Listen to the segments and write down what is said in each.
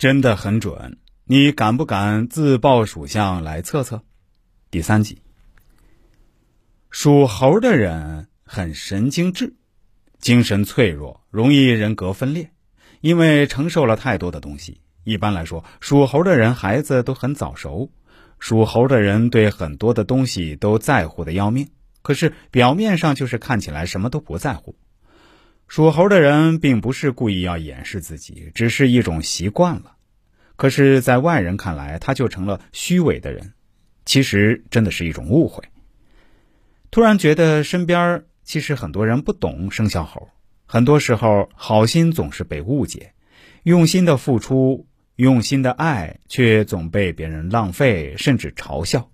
真的很准，你敢不敢自报属相来测测？第三集，属猴的人很神经质，精神脆弱，容易人格分裂，因为承受了太多的东西。一般来说，属猴的人孩子都很早熟，属猴的人对很多的东西都在乎的要命，可是表面上就是看起来什么都不在乎。属猴的人并不是故意要掩饰自己，只是一种习惯了。可是，在外人看来，他就成了虚伪的人。其实，真的是一种误会。突然觉得身边其实很多人不懂生肖猴，很多时候好心总是被误解，用心的付出、用心的爱，却总被别人浪费，甚至嘲笑。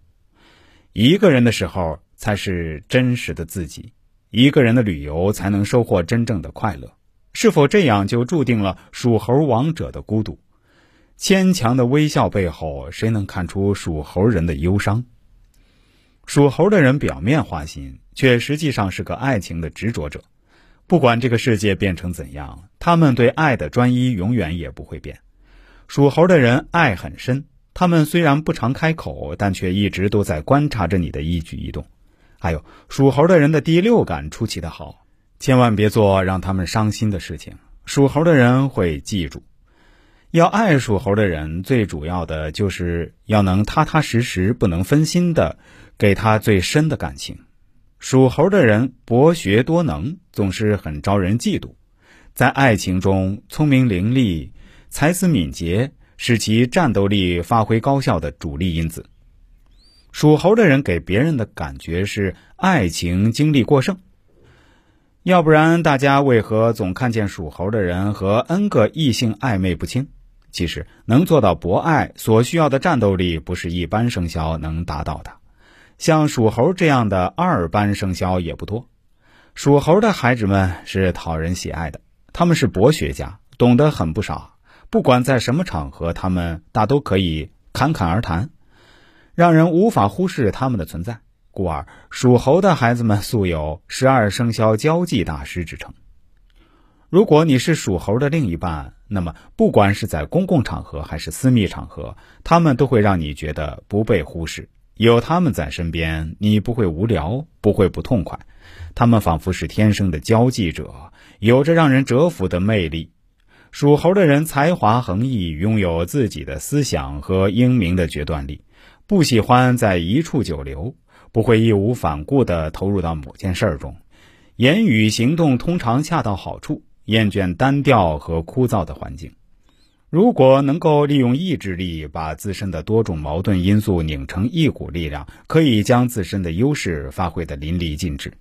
一个人的时候，才是真实的自己。一个人的旅游才能收获真正的快乐，是否这样就注定了属猴王者的孤独？牵强的微笑背后，谁能看出属猴人的忧伤？属猴的人表面花心，却实际上是个爱情的执着者。不管这个世界变成怎样，他们对爱的专一永远也不会变。属猴的人爱很深，他们虽然不常开口，但却一直都在观察着你的一举一动。还有属猴的人的第六感出奇的好，千万别做让他们伤心的事情。属猴的人会记住，要爱属猴的人，最主要的就是要能踏踏实实、不能分心的给他最深的感情。属猴的人博学多能，总是很招人嫉妒，在爱情中聪明伶俐、才思敏捷，是其战斗力发挥高效的主力因子。属猴的人给别人的感觉是爱情经历过剩，要不然大家为何总看见属猴的人和 N 个异性暧昧不清？其实能做到博爱所需要的战斗力，不是一般生肖能达到的。像属猴这样的二班生肖也不多。属猴的孩子们是讨人喜爱的，他们是博学家，懂得很不少。不管在什么场合，他们大都可以侃侃而谈。让人无法忽视他们的存在，故而属猴的孩子们素有十二生肖交际大师之称。如果你是属猴的另一半，那么不管是在公共场合还是私密场合，他们都会让你觉得不被忽视。有他们在身边，你不会无聊，不会不痛快。他们仿佛是天生的交际者，有着让人折服的魅力。属猴的人才华横溢，拥有自己的思想和英明的决断力。不喜欢在一处久留，不会义无反顾地投入到某件事中，言语行动通常恰到好处，厌倦单调和枯燥的环境。如果能够利用意志力，把自身的多种矛盾因素拧成一股力量，可以将自身的优势发挥的淋漓尽致。